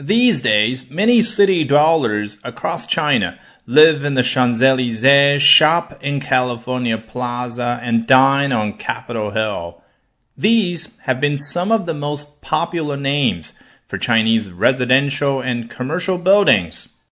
These days, many city dwellers across China live in the Champs-Elysees, shop in California Plaza, and dine on Capitol Hill. These have been some of the most popular names for Chinese residential and commercial buildings.